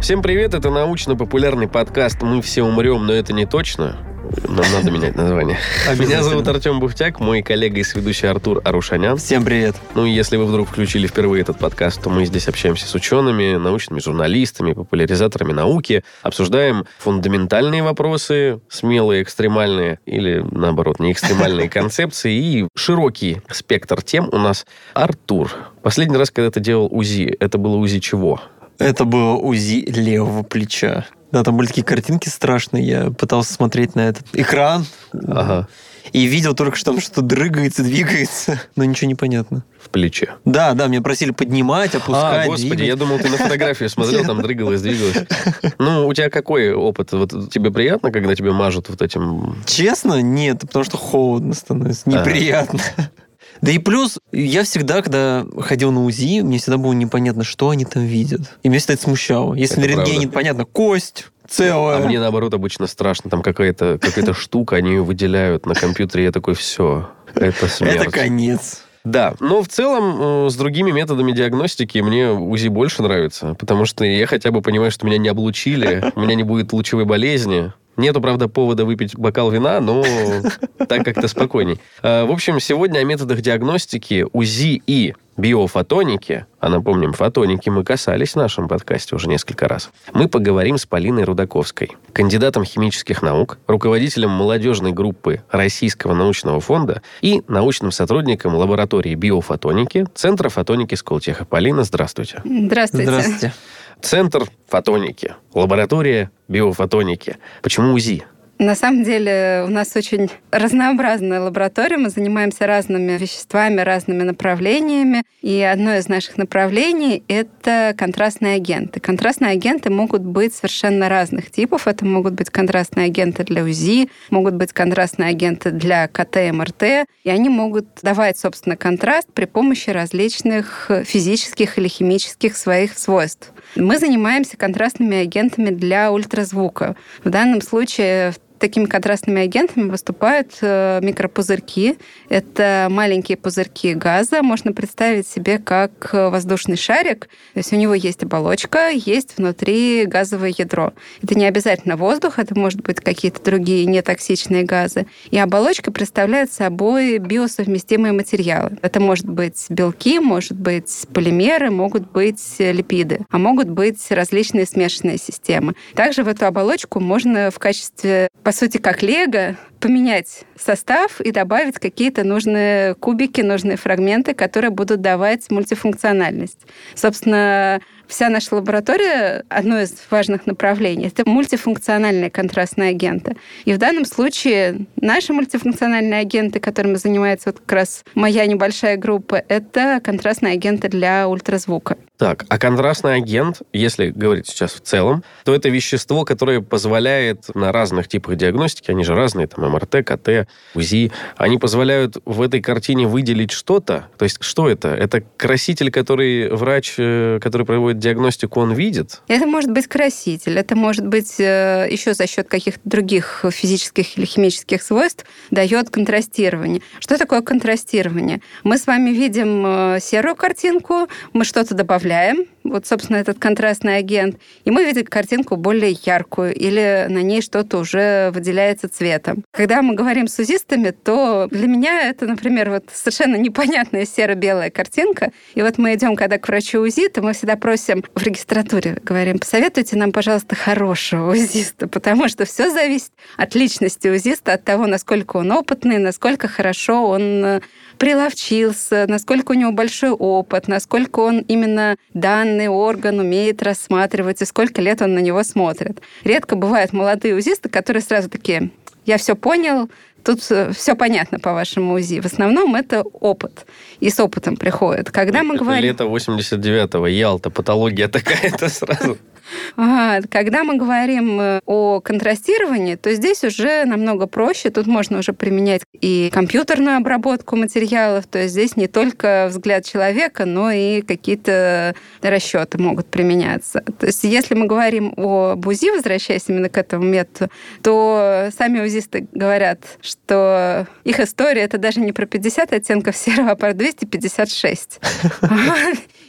Всем привет, это научно-популярный подкаст «Мы все умрем, но это не точно». Нам надо менять название. Меня зовут Артем Бухтяк, мой коллега и сведущий Артур Арушанян. Всем привет. Ну и если вы вдруг включили впервые этот подкаст, то мы здесь общаемся с учеными, научными журналистами, популяризаторами науки, обсуждаем фундаментальные вопросы, смелые, экстремальные или, наоборот, не экстремальные концепции и широкий спектр тем у нас. Артур, последний раз, когда ты делал УЗИ, это было УЗИ чего? Это было УЗИ левого плеча. Да, там были такие картинки страшные. Я пытался смотреть на этот экран. Ага. И видел только, что там что-то дрыгается, двигается, но ничего не понятно. В плече. Да, да, меня просили поднимать, опускать, А, господи, двигать. я думал, ты на фотографию смотрел, там дрыгалось, двигалось. Ну, у тебя какой опыт? Вот тебе приятно, когда тебе мажут вот этим... Честно, нет, потому что холодно становится, А. Да и плюс, я всегда, когда ходил на УЗИ, мне всегда было непонятно, что они там видят. И меня всегда это смущало. Если Это на рентгене правда. понятно, кость целая. А мне, наоборот, обычно страшно. Там какая-то какая штука, они ее выделяют на компьютере. Я такой, все, это смерть. Это конец. Да, но в целом э, с другими методами диагностики мне УЗИ больше нравится, потому что я хотя бы понимаю, что меня не облучили, у меня не будет лучевой болезни. Нету, правда, повода выпить бокал вина, но так как-то спокойней. Э, В общем, сегодня о методах диагностики УЗИ и биофотоники, а напомним, фотоники мы касались в нашем подкасте уже несколько раз, мы поговорим с Полиной Рудаковской, кандидатом химических наук, руководителем молодежной группы Российского научного фонда и научным сотрудником лаборатории биофотоники Центра фотоники Сколтеха. Полина, здравствуйте. Здравствуйте. Здравствуйте. Центр фотоники, лаборатория биофотоники. Почему УЗИ? На самом деле у нас очень разнообразная лаборатория. Мы занимаемся разными веществами, разными направлениями. И одно из наших направлений — это контрастные агенты. Контрастные агенты могут быть совершенно разных типов. Это могут быть контрастные агенты для УЗИ, могут быть контрастные агенты для КТ МРТ. И они могут давать, собственно, контраст при помощи различных физических или химических своих свойств. Мы занимаемся контрастными агентами для ультразвука. В данном случае Такими контрастными агентами выступают э, микропузырьки. Это маленькие пузырьки газа. Можно представить себе как э, воздушный шарик. То есть у него есть оболочка, есть внутри газовое ядро. Это не обязательно воздух, это может быть какие-то другие нетоксичные газы. И оболочка представляет собой биосовместимые материалы. Это может быть белки, может быть полимеры, могут быть липиды, а могут быть различные смешанные системы. Также в эту оболочку можно в качестве по сути, как лего, поменять состав и добавить какие-то нужные кубики, нужные фрагменты, которые будут давать мультифункциональность. Собственно, вся наша лаборатория, одно из важных направлений, это мультифункциональные контрастные агенты. И в данном случае наши мультифункциональные агенты, которыми занимается вот как раз моя небольшая группа, это контрастные агенты для ультразвука. Так, а контрастный агент, если говорить сейчас в целом, то это вещество, которое позволяет на разных типах диагностики, они же разные, там МРТ, КТ, УЗИ, они позволяют в этой картине выделить что-то. То есть что это? Это краситель, который врач, э, который проводит диагностику, он видит? Это может быть краситель, это может быть э, еще за счет каких-то других физических или химических свойств дает контрастирование. Что такое контрастирование? Мы с вами видим э, серую картинку, мы что-то добавляем, вот, собственно, этот контрастный агент, и мы видим картинку более яркую, или на ней что-то уже выделяется цветом. Когда мы говорим с узистами, то для меня это, например, вот совершенно непонятная серо-белая картинка, и вот мы идем, когда к врачу УЗИ, то мы всегда просим в регистратуре, говорим, посоветуйте нам, пожалуйста, хорошего узиста, потому что все зависит от личности узиста, от того, насколько он опытный, насколько хорошо он э, приловчился, насколько у него большой опыт, насколько он именно данный орган умеет рассматривать и сколько лет он на него смотрит. Редко бывают молодые узисты, которые сразу такие, я все понял, тут все понятно по вашему УЗИ. В основном это опыт. И с опытом приходит. Когда мы Это говорим... Лето 89-го, Ялта, патология такая-то сразу. Когда мы говорим э, о контрастировании, то здесь уже намного проще. Тут можно уже применять и компьютерную обработку материалов. То есть здесь не только взгляд человека, но и какие-то расчеты могут применяться. То есть если мы говорим о УЗИ, возвращаясь именно к этому методу, то сами УЗисты говорят, что их история это даже не про 50 оттенков серого, а про 256.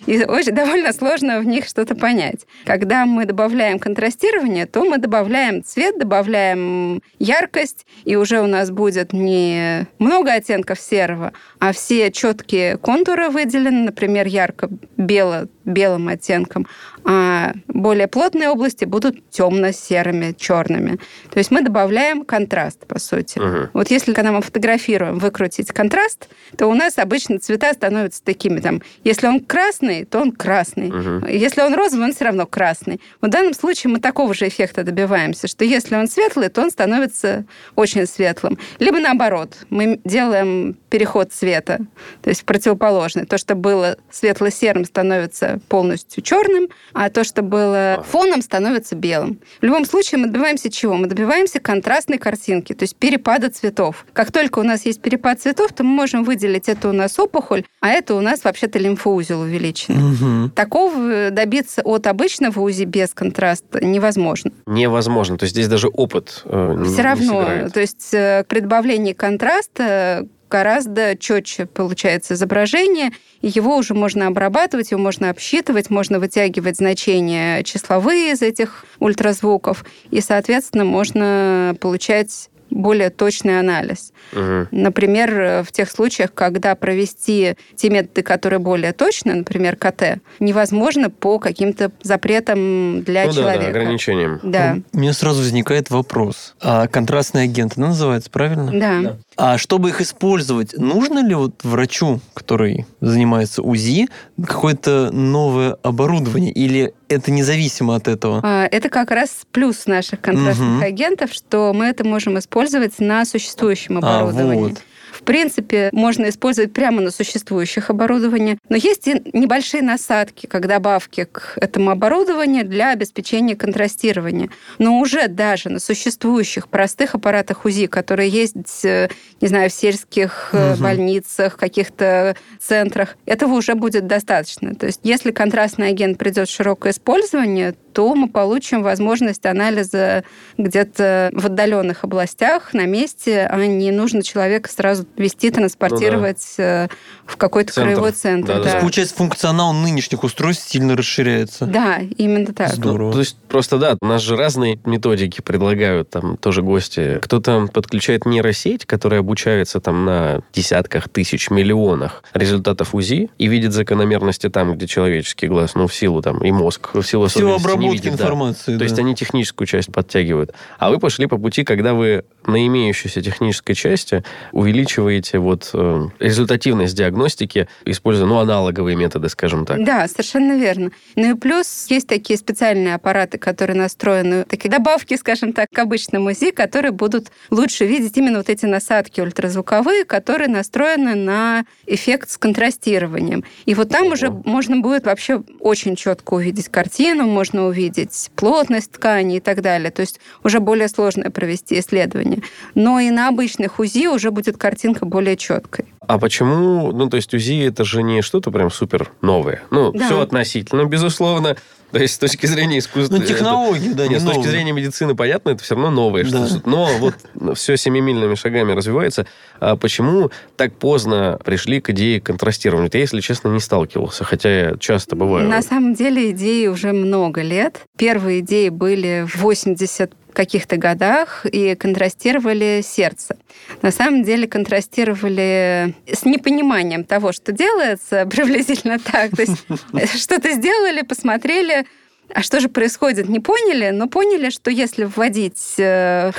И и очень довольно сложно в них что-то понять. Когда мы добавляем контрастирование, то мы добавляем цвет, добавляем яркость, и уже у нас будет не много оттенков серого, а все четкие контуры выделены, например, ярко-бело белым оттенком, а более плотные области будут темно-серыми, черными. То есть мы добавляем контраст, по сути. Мгм. Вот если, когда мы фотографируем, выкрутить контраст, то у нас обычно цвета становятся такими. Там, если он красный, то он красный. Мгм. Если он розовый, он все равно красный. В данном случае мы такого же эффекта добиваемся, что если он светлый, то он становится очень светлым. Либо наоборот, мы делаем переход цвета, то есть противоположный. То, что было светло-серым, становится полностью черным, а то, что было фоном, становится белым. В любом случае мы добиваемся чего? Мы добиваемся контрастной картинки, то есть перепада цветов. Как только у нас есть перепад цветов, то мы можем выделить, это у нас опухоль, а это у нас вообще-то лимфоузел увеличен. Мгм. Такого добиться от обычного УЗИ без контраста невозможно. Невозможно. То есть здесь даже опыт э, Все не равно, сыграет. то есть э, при добавлении контраста гораздо четче получается изображение, и его уже можно обрабатывать, его можно обсчитывать, можно вытягивать значения числовые из этих ультразвуков, и, соответственно, можно получать более точный анализ. Мгм. Например, э, в тех случаях, когда провести те методы, которые более точны, например, КТ, невозможно по каким-то запретам для ну да, человека. да, ограничением. Да. У меня сразу возникает вопрос. А контрастные агенты, ну, называется, правильно? Да. А чтобы их использовать, нужно ли вот врачу, который занимается УЗИ, какое-то новое оборудование? Или это независимо от этого? А, Это как раз плюс наших контрастных Мгм. агентов, что мы это можем использовать на существующем А, оборудовании. вот. В принципе, можно использовать прямо на существующих оборудовании, но есть и небольшие насадки, как добавки к этому оборудованию для обеспечения контрастирования. Но уже даже на существующих простых аппаратах УЗИ, которые есть, э, не знаю, в сельских Мгм. больницах, каких-то центрах, этого уже будет достаточно. То есть если контрастный агент придет в широкое использование, то мы получим возможность анализа где-то в отдаленных областях на месте, а не нужно человека сразу вести, транспортировать э, в какой-то Центр. краевой центр. Да-да-да. Да, То есть, получается, функционал нынешних устройств сильно расширяется. Да, именно так. Здорово. Ну, то есть просто да, у нас же разные методики предлагают там тоже гости. Кто-то подключает нейросеть, которая обучается там на десятках тысяч, миллионах результатов УЗИ и видит закономерности там, где человеческий глаз, ну, в силу там и мозг, в силу Все особенностей не видит, да. информации. То да. есть они техническую часть подтягивают. А вы пошли по пути, когда вы на имеющейся технической части увеличиваете вот э, результативность диагностики, используя, ну, аналоговые методы, скажем так. Да, совершенно верно. Ну и плюс есть такие специальные аппараты, которые настроены, такие добавки, скажем так, к обычному УЗИ, которые будут лучше видеть именно вот эти насадки ультразвуковые, которые настроены на эффект с контрастированием. И вот там Ого. уже можно будет вообще очень четко увидеть картину, можно увидеть плотность ткани и так далее. То есть уже более сложное провести исследование. Но и на обычных УЗИ уже будет картинка более четкой. А почему, ну, то есть УЗИ это же не что-то прям супер новое. Ну, Да. все относительно, безусловно. То есть с точки зрения искусства... Ну, технологии, да, Нет, не с точки зрения медицины, понятно, это все равно новое. Да. что- но вот все семимильными шагами развивается. А почему так поздно пришли к идее контрастирования? Я, если честно, не сталкивался, хотя я часто бываю. На самом деле идеи уже много лет. Первые идеи были в 80 каких-то годах и контрастировали сердце. На самом деле контрастировали с непониманием того, что делается, приблизительно так. То есть что-то сделали, посмотрели, а что же происходит, не поняли, но поняли, что если вводить э,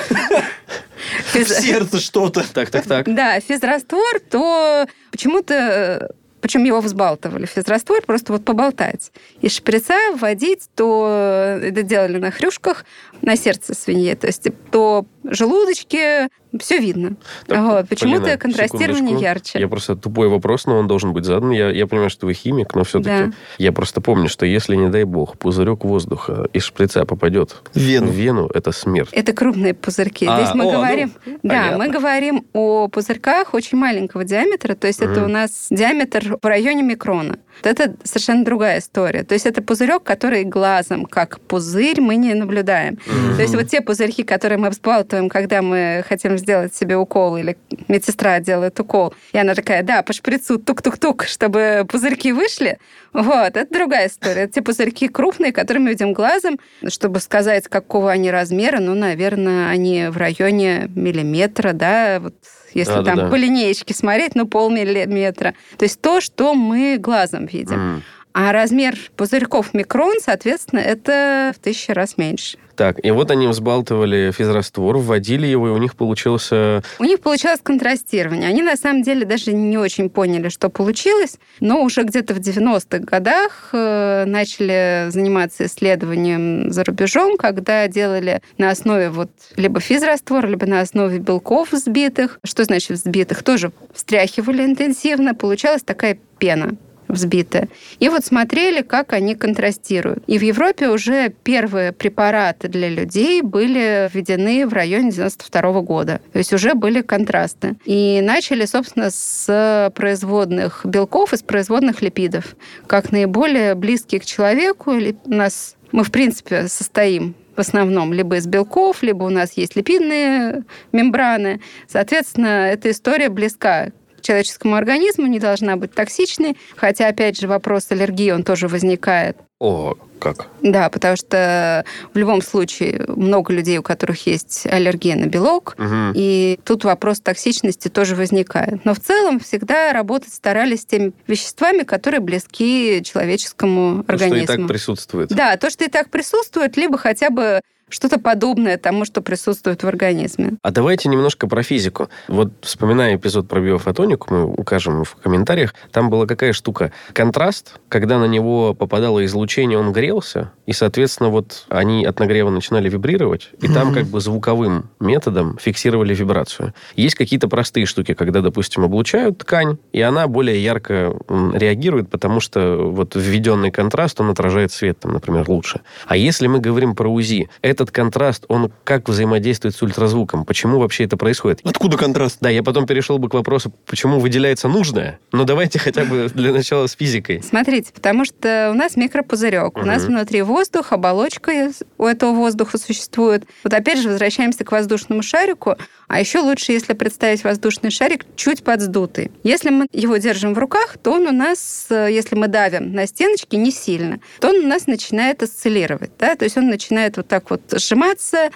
В сердце что-то. Так, так, так. да, физраствор, то почему-то причем его взбалтывали. Физраствор просто вот поболтать. Из шприца вводить, то это делали на хрюшках, на сердце свиньи. То есть то желудочки, все видно. Так, Вот. Почему-то контрастирование ярче. Я просто тупой вопрос, но он должен быть задан. Я, я понимаю, что вы химик, но все-таки Да. я просто помню, что если, не дай бог, пузырек воздуха из шприца попадет В вену. в вену, это смерть. Это крупные пузырьки. А, Здесь мы о, ну, говорим, да, понятно. мы говорим о пузырьках очень маленького диаметра, то есть это Мгм. у нас диаметр в районе микрона. Это совершенно другая история. То есть это пузырек, который глазом, как пузырь, мы не наблюдаем. Mm-hmm. То есть вот те пузырьки, которые мы взбалтываем, когда мы хотим сделать себе укол, или медсестра делает укол, и она такая, да, по шприцу тук-тук-тук, чтобы пузырьки вышли, вот, это другая история. Это те пузырьки крупные, которые мы видим глазом, чтобы сказать, какого они размера, ну, наверное, они в районе миллиметра, да, вот если да, там да, да. по линеечке смотреть, ну, полмиллиметра. То есть то, что мы глазом видим. Mm. А размер пузырьков микрон, соответственно, это в тысячу раз меньше. Так, и вот они взбалтывали физраствор, вводили его, и у них получился... У них получалось контрастирование. Они, на самом деле, даже не очень поняли, что получилось, но уже где-то в 90-х годах э, начали заниматься исследованием за рубежом, когда делали на основе вот либо физраствора, либо на основе белков взбитых. Что значит взбитых? Тоже встряхивали интенсивно, получалась такая пена взбитые. И вот смотрели, как они контрастируют. И в Европе уже первые препараты для людей были введены в районе 92 года. То есть уже были контрасты. И начали, собственно, с производных белков и с производных липидов. Как наиболее близкие к человеку. У нас мы, в принципе, состоим в основном либо из белков, либо у нас есть липидные мембраны. Соответственно, эта история близка человеческому организму, не должна быть токсичной. Хотя, опять же, вопрос аллергии, он тоже возникает. О, как? Да, потому что в любом случае много людей, у которых есть аллергия на белок, угу. и тут вопрос токсичности тоже возникает. Но в целом всегда работать старались с теми веществами, которые близки человеческому то, организму. То, что и так присутствует. Да, то, что и так присутствует, либо хотя бы что-то подобное тому, что присутствует в организме. А давайте немножко про физику. Вот вспоминая эпизод про биофотонику, мы укажем в комментариях, там была какая штука? Контраст, когда на него попадало излучение, он грелся, и, соответственно, вот они от нагрева начинали вибрировать, и там как бы звуковым методом фиксировали вибрацию. Есть какие-то простые штуки, когда, допустим, облучают ткань, и она более ярко реагирует, потому что вот введенный контраст, он отражает свет, там, например, лучше. А если мы говорим про УЗИ, это этот контраст, он как взаимодействует с ультразвуком? Почему вообще это происходит? Откуда контраст? Да, я потом перешел бы к вопросу, почему выделяется нужное. Но давайте хотя бы для начала с физикой. Смотрите, потому что у нас микропузырек, у нас внутри воздух, оболочка у этого воздуха существует. Вот опять же возвращаемся к воздушному шарику. А еще лучше, если представить воздушный шарик чуть подсдутый. Если мы его держим в руках, то он у нас, э, если мы давим на стеночки не сильно, то он у нас начинает осциллировать. Да? То есть он начинает вот так вот сжиматься,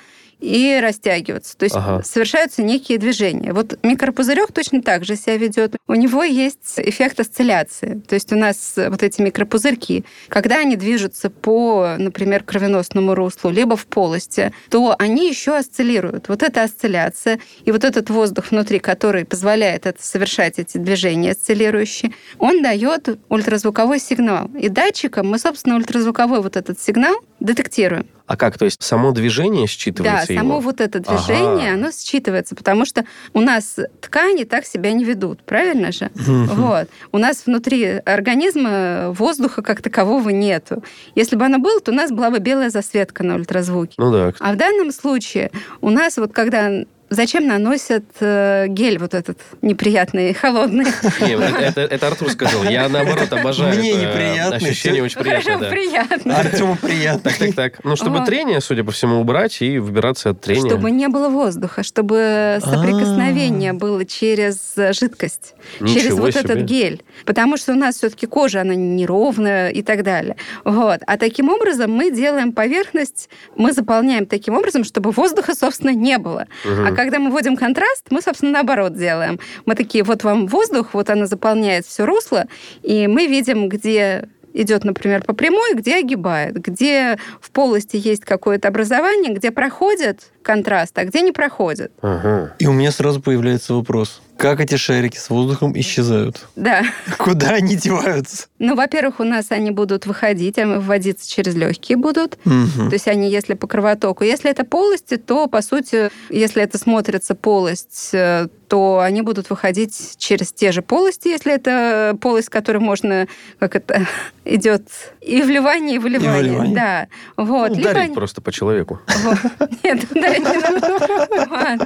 и растягиваться. То есть ага. совершаются некие движения. Вот микропузырек точно так же себя ведет. У него есть эффект осцилляции. То есть у нас вот эти микропузырьки, когда они движутся по, например, кровеносному руслу, либо в полости, то они еще осциллируют. Вот эта осцилляция и вот этот воздух внутри, который позволяет это совершать эти движения осциллирующие, он дает ультразвуковой сигнал. И датчиком мы, собственно, ультразвуковой вот этот сигнал детектируем. А как? То есть само движение считывается Да, его? само вот это движение, ага. оно считывается, потому что у нас ткани так себя не ведут, правильно же? Вот. У нас внутри организма воздуха как такового нету. Если бы оно было, то у нас была бы белая засветка на ультразвуке. Ну да. А в данном случае у нас вот когда Зачем наносят э, гель вот этот неприятный, холодный? это, это Артур сказал. Я, наоборот, обожаю Мне неприятно. Ощущение очень приятное. Да. приятно. Артему приятно. Так, так, так. Ну, чтобы вот. трение, судя по всему, убрать и выбираться от трения. Чтобы не было воздуха, чтобы соприкосновение А-а-а. было через жидкость, Ничего через вот себе. этот гель. Потому что у нас все-таки кожа, она неровная и так далее. Вот. А таким образом мы делаем поверхность, мы заполняем таким образом, чтобы воздуха, собственно, не было. Угу. А когда мы вводим контраст, мы, собственно, наоборот делаем. Мы такие, вот вам воздух, вот она заполняет все русло, и мы видим, где идет, например, по прямой, где огибает, где в полости есть какое-то образование, где проходит контраст, а где не проходит. Ага. И у меня сразу появляется вопрос. Как эти шарики с воздухом исчезают? Да. Куда они деваются? Ну, во-первых, у нас они будут выходить, а вводиться через легкие будут. Угу. То есть они, если по кровотоку. Если это полости, то, по сути, если это смотрится полость, э, то они будут выходить через те же полости, если это полость, которой можно, как это идет, и вливание, и выливание. И выливание. Да. Вот. Ну, Либо дарить они... просто по человеку. Нет, не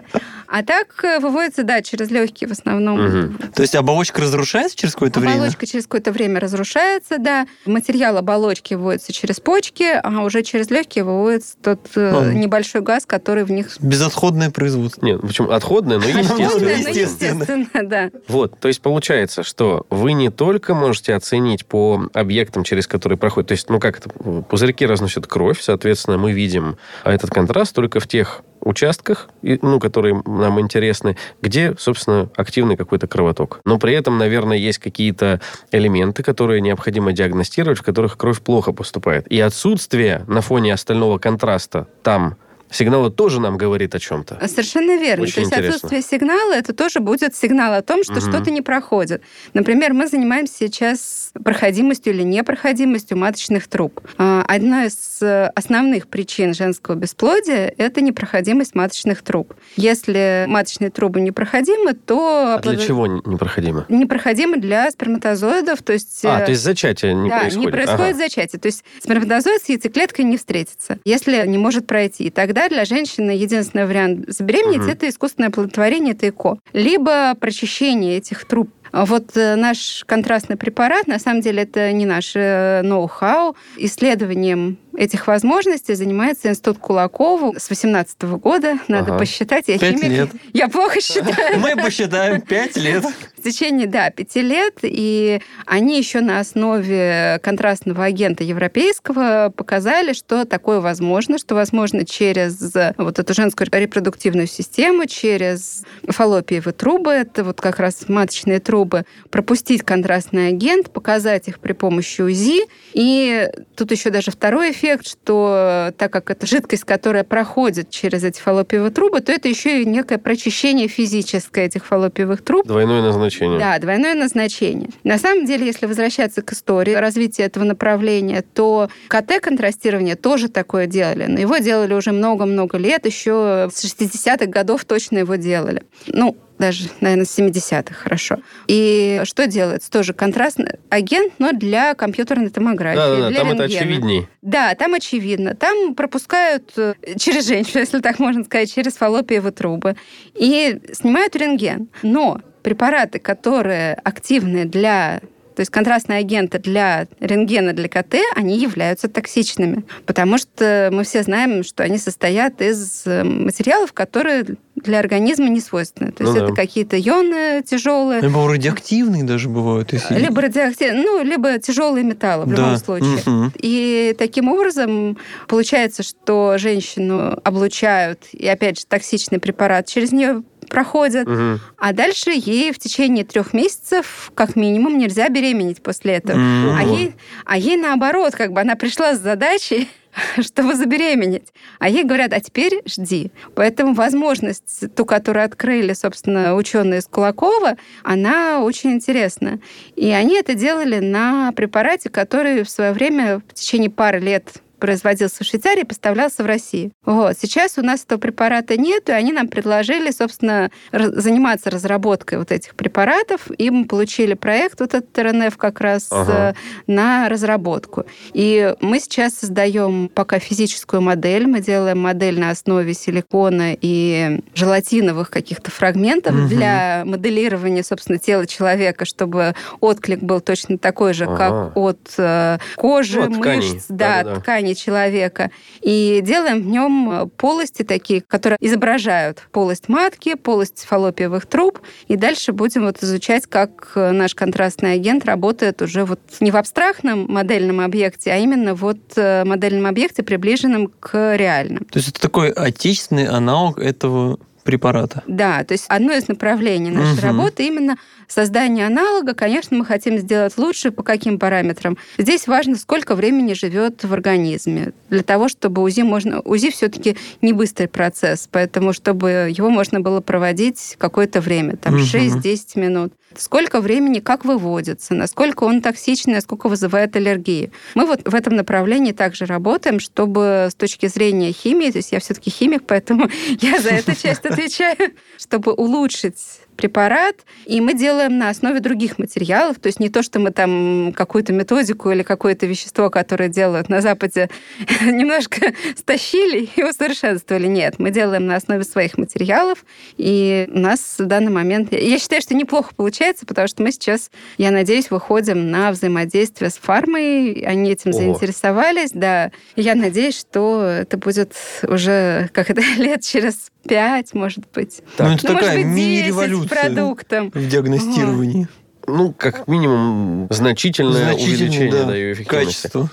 А так э, выводится, да, через легкие в основном. То есть оболочка разрушается через какое-то время? Оболочка через какое-то время разрушается разрушается, да. Материал оболочки выводится через почки, а уже через легкие выводится тот А. небольшой газ, который в них Безотходное производство. Нет, почему отходное, но естественно. Отходное, но естественно. естественно, да. Вот, то есть получается, что вы не только можете оценить по объектам, через которые проходит, то есть, ну как это, пузырьки разносят кровь, соответственно, мы видим этот контраст только в тех участках, ну, которые нам интересны, где, собственно, активный какой-то кровоток. Но при этом, наверное, есть какие-то элементы, которые необходимо диагностировать, в которых кровь плохо поступает. И отсутствие на фоне остального контраста там сигнала тоже нам говорит о чем-то. Совершенно верно. Очень То есть интересно. отсутствие сигнала это тоже будет сигнал о том, что Мгм. что-то не проходит. Например, мы занимаемся сейчас проходимостью или непроходимостью маточных труб. А, Одна из э, основных причин женского бесплодия это непроходимость маточных труб. Если маточные трубы непроходимы, то А для чего не- непроходимо? непроходимы для сперматозоидов, то есть А, э, то есть зачатие не да, происходит. не происходит Ага. зачатие. То есть сперматозоид с яйцеклеткой не встретится, если не может пройти. И тогда для женщины единственный вариант забеременеть Мгм. это искусственное оплодотворение, это ЭКО. Либо прочищение этих труб. Вот э, наш контрастный препарат, на самом деле, это не наше э, ноу-хау. Исследованием этих возможностей занимается Институт Кулакова с 18 года. Надо Ага. посчитать. Я Пять химик. лет. Я плохо считаю. Мы посчитаем пять лет. В течение, да, пяти лет, и они еще на основе контрастного агента европейского показали, что такое возможно, что возможно через вот эту женскую репродуктивную систему, через фаллопиевые трубы, это вот как раз маточные трубы, пропустить контрастный агент, показать их при помощи УЗИ. И тут еще даже второй эффект, что так как это жидкость, которая проходит через эти фаллопиевые трубы, то это еще и некое прочищение физическое этих фаллопиевых труб. Двойное назначение. Да, двойное назначение. На самом деле, если возвращаться к истории развития этого направления, то КТ-контрастирование тоже такое делали. Но его делали уже много-много лет, еще с 60-х годов точно его делали. Ну, даже, наверное, с 70-х, хорошо. И что делается? Тоже контрастный агент, но для компьютерной томографии, Да, да, да, для там это рентгена. очевидней. Да, там очевидно. Там пропускают э, через женщину, если так можно сказать, через фаллопиевые трубы. И снимают рентген. Но препараты, которые активны для то есть контрастные агенты для рентгена, для КТ, они являются токсичными. Потому что мы все знаем, что они состоят из э, материалов, которые для организма не свойственны. То Ну есть да. это какие-то ионы тяжелые, Либо радиоактивные даже бывают. если- либо радиоактивные, ну, либо тяжелые металлы в любом Да. случае. Мгм. И таким образом получается, что женщину облучают, и опять же токсичный препарат через нее проходят, Мгм. а дальше ей в течение трех месяцев как минимум нельзя беременеть после этого. М. А ей, а ей наоборот, как бы она пришла с задачей, чтобы забеременеть. А ей говорят, а теперь жди. Поэтому возможность, ту, которую открыли, собственно, ученые из Кулакова, она очень интересна. И они это делали на препарате, который в свое время в течение пары лет производился в Швейцарии и поставлялся в России. Вот. Сейчас у нас этого препарата нет, и они нам предложили, собственно, заниматься разработкой вот этих препаратов, и мы получили проект, вот этот РНФ как раз Ага. э, на разработку. И мы сейчас создаем пока физическую модель, мы делаем модель на основе силикона и желатиновых каких-то фрагментов Мгм. для моделирования, собственно, тела человека, чтобы отклик был точно такой же, Ага. как от э, кожи, Ну, от тканей. мышц, да, Да-да-да. Тканей человека. И делаем в нем полости такие, которые изображают полость матки, полость фаллопиевых труб. И дальше будем вот изучать, как э, наш контрастный агент работает уже вот не в абстрактном модельном объекте, а именно вот э, модельном объекте, приближенном к реальным. То есть это такой отечественный аналог этого препарата. Да, то есть одно из направлений нашей Мгм. работы именно создание аналога. Конечно, мы хотим сделать лучше. По каким параметрам? Здесь важно, сколько времени живет в организме. Для того, чтобы УЗИ можно... УЗИ все-таки не быстрый процесс, поэтому чтобы его можно было проводить какое-то время, там Мгм. 6-10 минут. Сколько времени, как выводится, насколько он токсичный, насколько вызывает аллергии. Мы вот в этом направлении также работаем, чтобы с точки зрения химии, то есть я все-таки химик, поэтому я за эту часть отвечаю, чтобы улучшить препарат, и мы делаем на основе других материалов, то есть не то, что мы там какую-то методику или какое-то вещество, которое делают на Западе, немножко стащили и усовершенствовали. Нет, мы делаем на основе своих материалов, и у нас в данный момент... Я считаю, что неплохо получается, потому что мы сейчас, я надеюсь, выходим на взаимодействие с фармой, они этим Ого. заинтересовались, да. Я надеюсь, что это будет уже, как это, лет через пять, может быть. Так. Ну, это ну, такая мини-революция продуктом. в диагностировании. Ну, как минимум, значительное, значительное увеличение да, да, ее эффективности. Качество.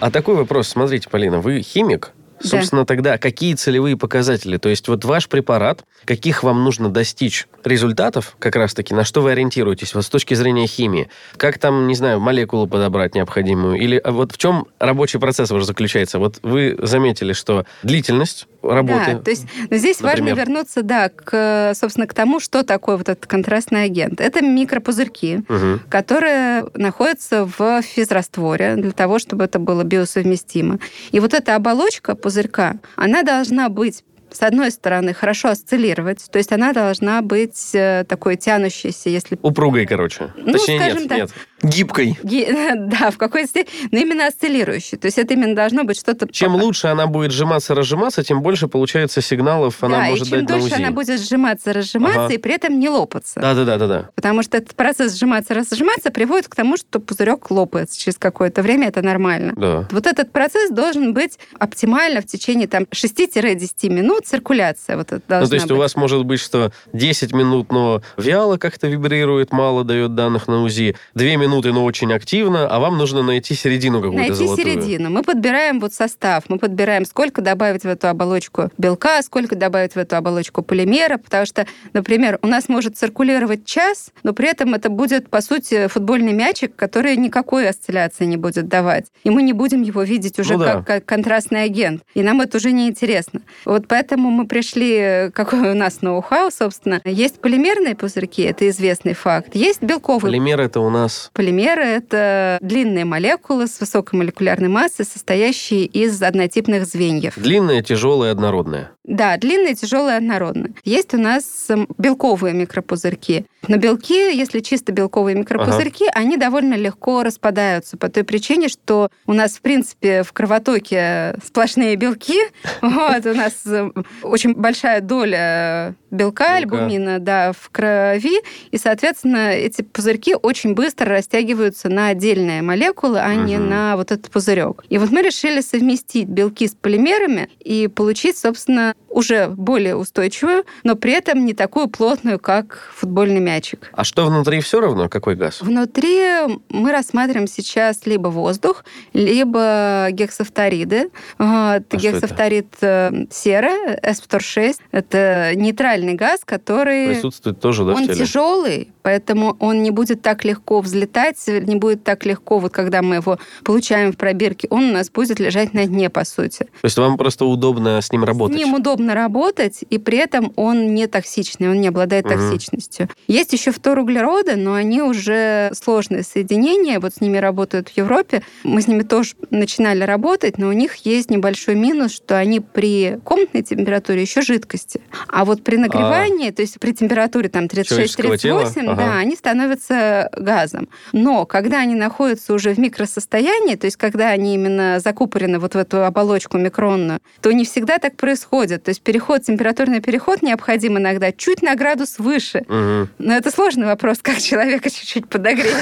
А такой вопрос, смотрите, Полина, вы химик, Собственно, да. тогда какие целевые показатели? То есть вот ваш препарат, каких вам нужно достичь результатов, как раз-таки, на что вы ориентируетесь вот с точки зрения химии? Как там, не знаю, молекулу подобрать необходимую? Или а вот в чем рабочий процесс ваш заключается? Вот вы заметили, что длительность работы. Да, то есть но здесь например. важно вернуться, да, к, собственно, к тому, что такое вот этот контрастный агент. Это микропузырьки, угу. которые находятся в физрастворе для того, чтобы это было биосовместимо. И вот эта оболочка пузырька, она должна быть с одной стороны, хорошо осциллировать, то есть она должна быть э, такой тянущейся, если... Упругой, короче. Ну, Точнее, скажем нет, так, нет. Гибкой. Ги... Да, в какой-то степени, но именно осциллирующей. То есть это именно должно быть что-то... Чем лучше она будет сжиматься, разжиматься, тем больше получается сигналов она да, может и чем дать дольше она будет сжиматься, разжиматься, ага. и при этом не лопаться. Да-да-да. Потому что этот процесс сжиматься, разжиматься приводит к тому, что пузырек лопается через какое-то время, это нормально. Да. Вот этот процесс должен быть оптимально в течение там 6-10 минут циркуляция. Вот это ну, то есть быть. у вас может быть, что 10 минут, но вяло как-то вибрирует, мало дает данных на УЗИ, 2 минуты, но очень активно, а вам нужно найти середину какую-то Найти золотую. середину. Мы подбираем вот состав, мы подбираем, сколько добавить в эту оболочку белка, сколько добавить в эту оболочку полимера, потому что, например, у нас может циркулировать час, но при этом это будет, по сути, футбольный мячик, который никакой осцилляции не будет давать. И мы не будем его видеть уже ну, как, да. как контрастный агент. И нам это уже не интересно. Вот поэтому мы пришли, какой у нас ноу-хау, собственно. Есть полимерные пузырьки, это известный факт. Есть белковые. Полимеры это у нас... Полимеры это длинные молекулы с высокой молекулярной массой, состоящие из однотипных звеньев. Длинные, тяжелые, однородные. Да, длинные, тяжелые, однородные. Есть у нас белковые микропузырьки. Но белки, если чисто белковые микропузырьки, ага. они довольно легко распадаются по той причине, что у нас, в принципе, в кровотоке сплошные белки. Вот, у нас э, очень большая доля белка, альбумина, да, в крови, и, соответственно, эти пузырьки очень быстро растягиваются на отдельные молекулы, а не на вот этот пузырек. И вот мы решили совместить белки с полимерами и получить, собственно, уже более устойчивую, но при этом не такую плотную, как футбольный мячик. А что внутри все равно? Какой газ? Внутри мы рассматриваем сейчас либо воздух, либо гексофториды. А гексофторид это? серы, S-6. Это нейтральный газ, который... Присутствует тоже, да, Он тяжелый, поэтому он не будет так легко взлетать, не будет так легко, вот когда мы его получаем в пробирке, он у нас будет лежать на дне, по сути. То есть вам просто удобно с ним работать? С ним удобно работать, и при этом он не токсичный, он не обладает угу. токсичностью. Есть еще фторуглероды, но они уже сложные соединения, вот с ними работают в Европе. Мы с ними тоже начинали работать, но у них есть небольшой минус, что они при комнатной температуре еще жидкости. А вот при нагревании, а, то есть при температуре там 36-38, ага. да, они становятся газом. Но когда они находятся уже в микросостоянии, то есть когда они именно закупорены вот в эту оболочку микронную, то не всегда так происходит. То есть переход, температурный переход необходим иногда чуть на градус выше. Угу. Но это сложный вопрос, как человека чуть-чуть подогреть.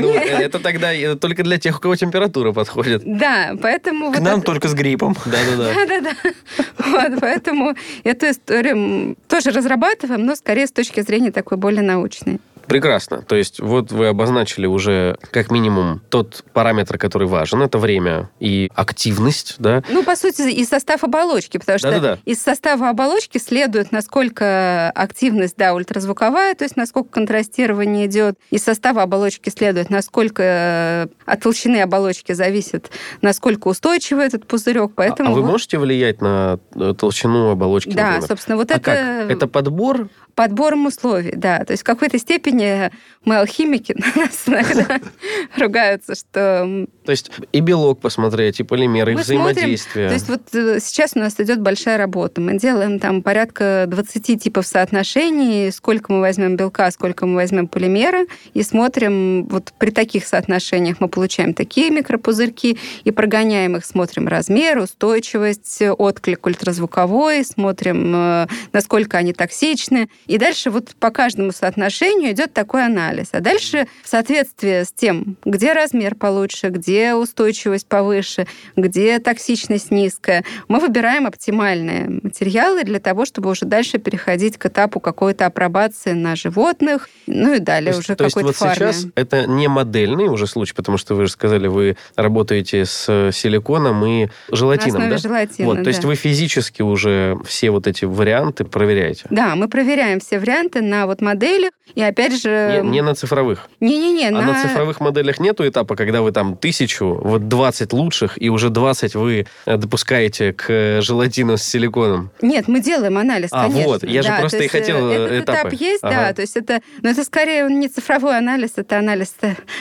Ну, это тогда только для тех, у кого температура подходит. Да, поэтому... К нам только с гриппом. Да-да-да. Да-да-да. Вот, поэтому эту историю тоже разрабатываем, но скорее с точки зрения такой более научной. Прекрасно. То есть вот вы обозначили уже как минимум тот параметр, который важен. Это время и активность, да? Ну, по сути, и состав оболочки, потому что Да-да-да. из состава оболочки следует, насколько активность, да, ультразвуковая, то есть насколько контрастирование идет. Из состава оболочки следует, насколько э, от толщины оболочки зависит, насколько устойчивый этот пузырек. Поэтому а, а вы можете влиять на э, толщину оболочки? Да, например? собственно, вот а это... Как? Это подбор Подбором условий, да. То есть в какой-то степени мы алхимики нас иногда ругаются, что... То есть и белок посмотреть, и полимеры, и взаимодействие. То есть вот э, сейчас у нас идет большая работа. Мы делаем там порядка 20 типов соотношений, сколько мы возьмем белка, сколько мы возьмем полимера, и смотрим, вот при таких соотношениях мы получаем такие микропузырьки, и прогоняем их, смотрим размер, устойчивость, отклик ультразвуковой, смотрим, э, насколько они токсичны. И дальше вот по каждому соотношению идет такой анализ. А дальше в соответствии с тем, где размер получше, где устойчивость повыше, где токсичность низкая, мы выбираем оптимальные материалы для того, чтобы уже дальше переходить к этапу какой-то апробации на животных, ну и далее то есть, уже то есть какой-то вот фарме. сейчас это не модельный уже случай, потому что вы же сказали, вы работаете с силиконом и желатином, да? желатина, вот, то есть да. вы физически уже все вот эти варианты проверяете? Да, мы проверяем все варианты на вот моделях, и опять же... Не, не на цифровых. Не-не-не, А на... цифровых моделях нету этапа, когда вы там тысячу, вот 20 лучших, и уже 20 вы э, допускаете к желатину с силиконом? Нет, мы делаем анализ, А, конечно. вот, я же Да, просто то и э, хотел Этот этапы. этап есть, Ага. да, то есть это... Но это скорее не цифровой анализ, это анализ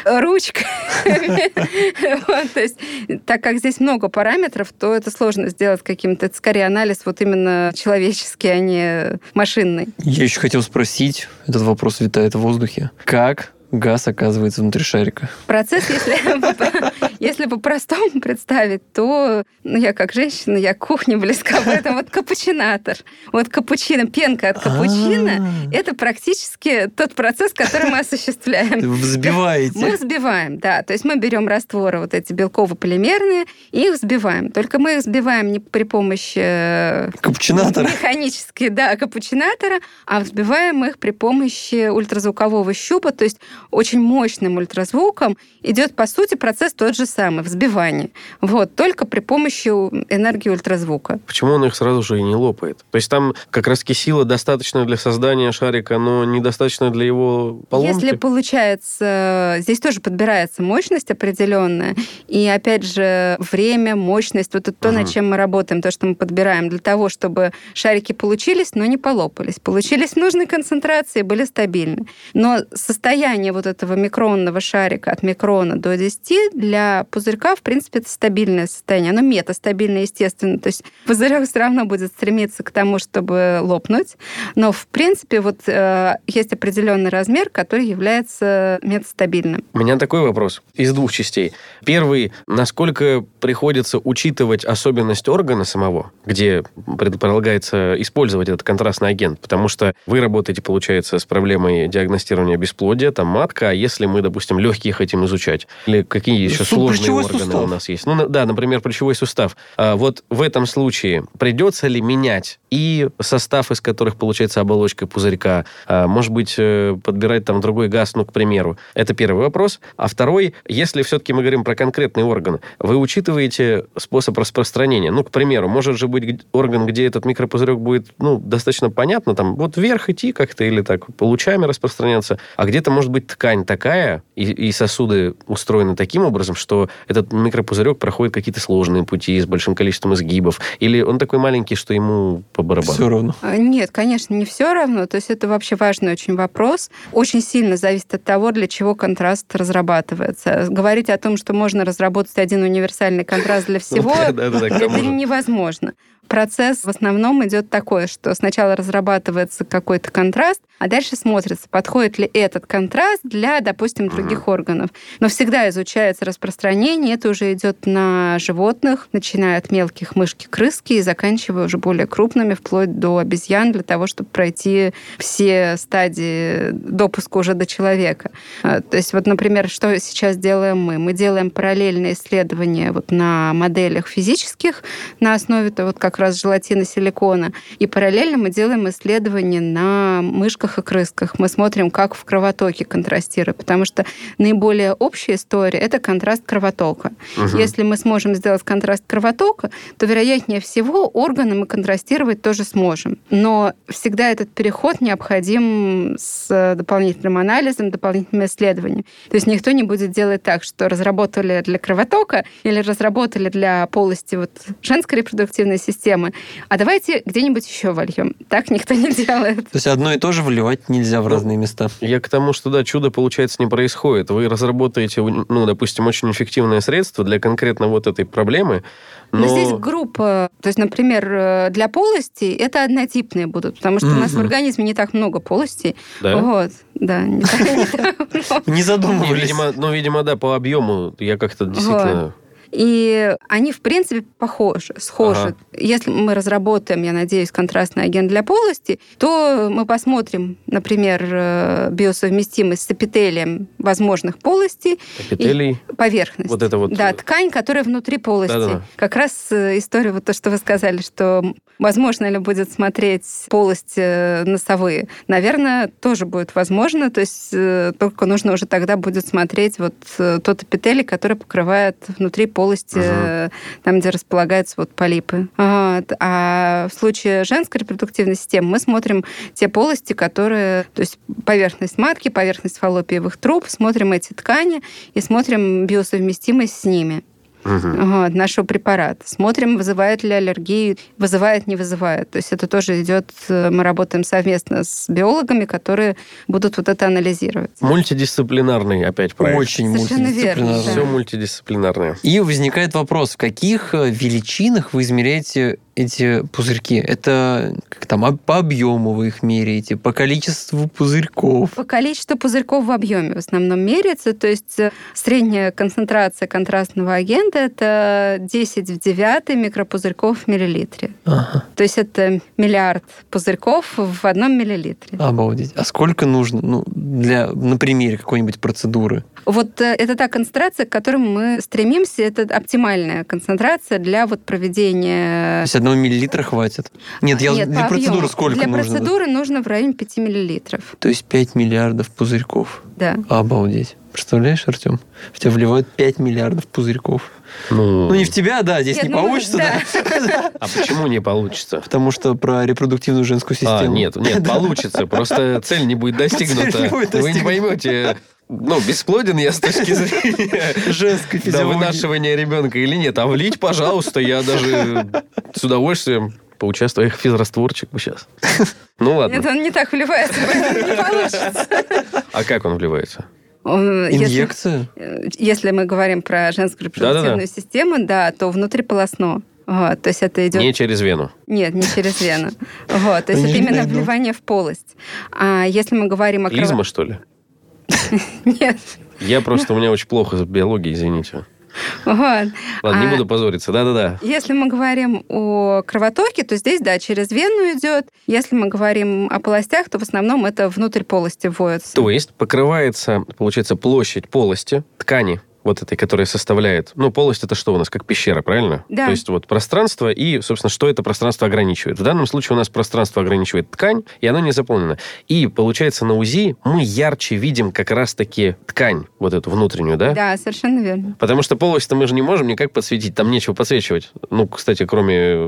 ручкой. То есть так как здесь много параметров, то это сложно сделать каким-то... Это скорее анализ вот именно человеческий, а не машинный. Я еще хотел спросить, этот вопрос витает в воздухе. Как газ оказывается внутри шарика? Процесс, если, если по-простому представить, то ну, я как женщина, я к кухне близка, поэтому вот капучинатор. Вот капучино, пенка от капучино, А. это практически тот процесс, который мы осуществляем. Вы Мы взбиваете. взбиваем, да. То есть мы берем растворы вот эти белково-полимерные и их взбиваем. Только мы их взбиваем не при помощи э, Капучинатор. механически, да, капучинатора, а взбиваем их при помощи ультразвукового щупа, то есть очень мощным ультразвуком идет, по сути, процесс тот же самый, взбивание. Вот, только при помощи энергии ультразвука. Почему он их сразу же и не лопает? То есть там как раз сила достаточно для создания шарика, но недостаточно для его поломки? Если получается, здесь тоже подбирается мощность определенная, и опять же время, мощность, вот это то, Мгм. над чем мы работаем, то, что мы подбираем для того, чтобы шарики получились, но не полопались, получились в нужной концентрации, были стабильны. Но состояние вот этого микронного шарика от микрона до 10 для пузырька, в принципе, это стабильное состояние. Оно метастабильное, естественно. То есть пузырек все равно будет стремиться к тому, чтобы лопнуть. Но, в принципе, вот э, есть определенный размер, который является метастабильным. У меня такой вопрос из двух частей. Первый, насколько приходится учитывать особенность органа самого, где предполагается использовать этот контрастный агент, потому что вы работаете, получается, с проблемой диагностирования бесплодия, там матка, а если мы, допустим, легкие хотим изучать, или какие еще Су- сложные плечевой органы сустав. у нас есть. Ну, да, например, плечевой сустав. А вот в этом случае придется ли менять и состав, из которых получается оболочка пузырька, а, может быть, э, подбирать там другой газ, ну, к примеру. Это первый вопрос. А второй, если все-таки мы говорим про конкретный орган, вы учитываете способ распространения. Ну, к примеру, может же быть орган, где этот микропузырек будет, ну, достаточно понятно, там, вот вверх идти как-то или так, лучами распространяться, а где-то может быть ткань такая, и, и сосуды устроены таким образом, что этот микропузырек проходит какие-то сложные пути с большим количеством изгибов, или он такой маленький, что ему по барабану. Все равно. А, Нет, конечно, не все равно. То есть это вообще важный очень вопрос. Очень сильно зависит от того, для чего контраст разрабатывается. Говорить о том, что можно разработать один универсальный контраст для всего, это невозможно. Процесс в основном идет такой, что сначала разрабатывается какой-то контраст, а дальше смотрится, подходит ли этот контраст для, допустим, других органов. Но всегда изучается распространение, это уже идет на животных, начиная от мелких мышки, крыски и заканчивая уже более крупными, вплоть до обезьян, для того, чтобы пройти все стадии допуска уже до человека. А, То есть вот, например, что сейчас делаем мы? Мы делаем параллельные исследования вот на моделях физических на основе того, вот как раз желатина силикона. И параллельно мы делаем исследования на мышках и крысках. Мы смотрим, как в кровотоке контрастирует, потому что наиболее общая история – это контраст кровотока. Мгм. Если мы сможем сделать контраст кровотока, то, вероятнее всего, органы мы контрастировать тоже сможем. Но всегда этот переход необходим с дополнительным анализом, дополнительными исследованиями. То есть никто не будет делать так, что разработали для кровотока или разработали для полости вот женской репродуктивной системы, системы. А давайте где-нибудь еще вольем. Так никто не делает. То есть одно и то же вливать нельзя в Ну, разные места. Я к тому, что да, чудо, получается, не происходит. Вы разработаете, ну, допустим, очень эффективное средство для конкретно вот этой проблемы, Но... но... здесь группа, то есть, например, э, для полостей это однотипные будут, потому что у нас в организме не так много полостей. Да? Вот, да, не задумывались. ну, видимо, да, по объему я как-то действительно... И они, в принципе, похожи, схожи. Ага. Если мы разработаем, я надеюсь, контрастный агент для полости, то мы посмотрим, например, э, биосовместимость с эпителием возможных полостей, Эпителий, поверхность. вот это вот... Да, ткань, которая внутри полости. Да-да-да. Как раз э, история, вот то, что вы сказали, что возможно ли будет смотреть полости э, носовые. Наверное, тоже будет возможно, то есть э, только нужно уже тогда будет смотреть вот э, тот эпителий, который покрывает внутри полости, э, там, где располагаются вот полипы. Вот. А в случае женской репродуктивной системы мы смотрим те полости, которые, то есть поверхность матки, поверхность фаллопиевых труб, смотрим эти ткани и смотрим биосовместимость с ними Вот, нашего препарата. Смотрим, вызывает ли аллергию, вызывает, не вызывает. То есть это тоже идет, э, мы работаем совместно с биологами, которые будут вот это анализировать. Мультидисциплинарный опять проект. Очень Совершенно верно, мультидисциплинарно. да. Все мультидисциплинарное. И возникает вопрос, в каких э, величинах вы измеряете эти пузырьки? Это как там по объему вы их меряете, по количеству пузырьков? По количеству пузырьков в объеме в основном меряется, то есть э, средняя концентрация контрастного агента это 10 в 9 микропузырьков в миллилитре. Ага, То есть это миллиард пузырьков в одном миллилитре. обалдеть. А сколько нужно, ну, для, на примере какой-нибудь процедуры? Вот э, это та концентрация, к которой мы стремимся, это оптимальная концентрация для вот проведения... есть одного миллилитра хватит? Нет, я Нет, для процедуры объему. сколько Для нужно? процедуры нужно в районе 5 миллилитров. То есть 5 миллиардов пузырьков. Да. Обалдеть. Представляешь, Артем? В тебя вливают 5 миллиардов пузырьков. Ну, Ну, не в тебя, да, здесь Нет, не ну, получится, да. а почему не получится? Потому что про репродуктивную женскую систему. А, нет, нет, получится. Просто цель не будет достигнута. Вы не поймете, ну, бесплоден я с точки зрения Женской физиологии. вынашивания ребенка или нет. А влить, пожалуйста, я даже с удовольствием поучаствую. Я физрастворчик бы сейчас. Ну ладно. Нет, он не так вливается, поэтому не получится. А как он вливается? Он, если- Инъекция? э, Если мы говорим про женскую репродуктивную Да-да-да. систему, да, то внутриполосно. Вот, то есть это идет... Не через вену. Нет, не через вену. Вот, то есть это именно вливание в полость. А если мы говорим о... Клизма, что ли? Нет. Я просто, у меня очень плохо с биологией, извините. Вот. Ладно, не А буду позориться. Да-да-да. Если мы говорим о кровотоке, то здесь, да, через вену идет. Если мы говорим о полостях, то в основном это внутрь полости вводится. То есть покрывается, получается, площадь полости, ткани, вот этой, которая составляет... Ну, полость это что у нас, как пещера, правильно? Да. То есть вот пространство и, собственно, что это пространство ограничивает. В данном случае у нас пространство ограничивает ткань, и оно не заполнено. И, получается, на УЗИ мы ярче видим как раз-таки ткань, вот эту внутреннюю, да? Да, совершенно верно. Потому что полость-то мы же не можем никак подсветить, там нечего подсвечивать. Ну, кстати, кроме э,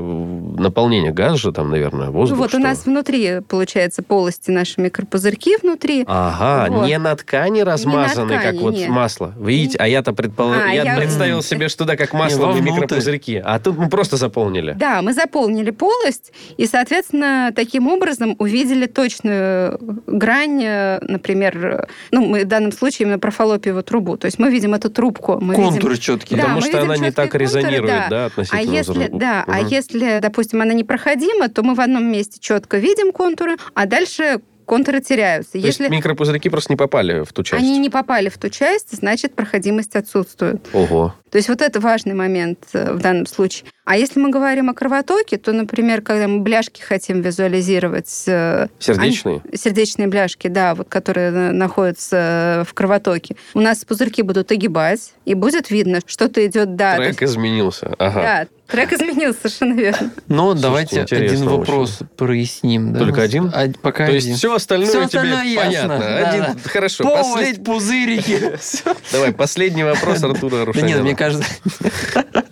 наполнения газа же там, наверное, воздух. Ну вот что? у нас внутри, получается, полости, наши микропузырьки внутри. Ага, Вот. не на ткани размазаны, ткани, как вот нет. масло. Видите, а я-то предпол... А, я, я- представил себе, что да, как масло и вовнутрь. микропузырьки. А тут мы просто заполнили. Да, мы заполнили полость, и, соответственно, таким образом увидели точную грань, э, например, ну, мы в данном случае именно про фаллопиевую трубу. То есть мы видим эту трубку. Мы Контуры видим... четкие. Да, Потому что она не так контуры, резонирует, да. да, А относительно если, взрыва. да, а Мгм. если, допустим, она непроходима, то мы в одном месте четко видим контуры, а дальше контуры теряются. То Если есть микропузырьки просто не попали в ту часть. они не попали в ту часть, значит, проходимость отсутствует. Ого. То есть вот это важный момент э, в данном случае. А если мы говорим о кровотоке, то, например, когда мы бляшки хотим визуализировать... э, Сердечные? они- сердечные бляшки, да, вот, которые на- находятся в кровотоке. У нас пузырьки будут огибать, и будет видно, что-то идет, да. то Трек есть- изменился. Ага. Да, трек изменился, совершенно верно. Но Слушайте, давайте один вопрос проясним. да? Только один? А, пока То один. есть все остальное Всё тебе остальное понятно. да, Один... да. Хорошо. Полость, послед- пузырики. Давай, последний вопрос Артура Да Рушаняна. нет, мне кажется...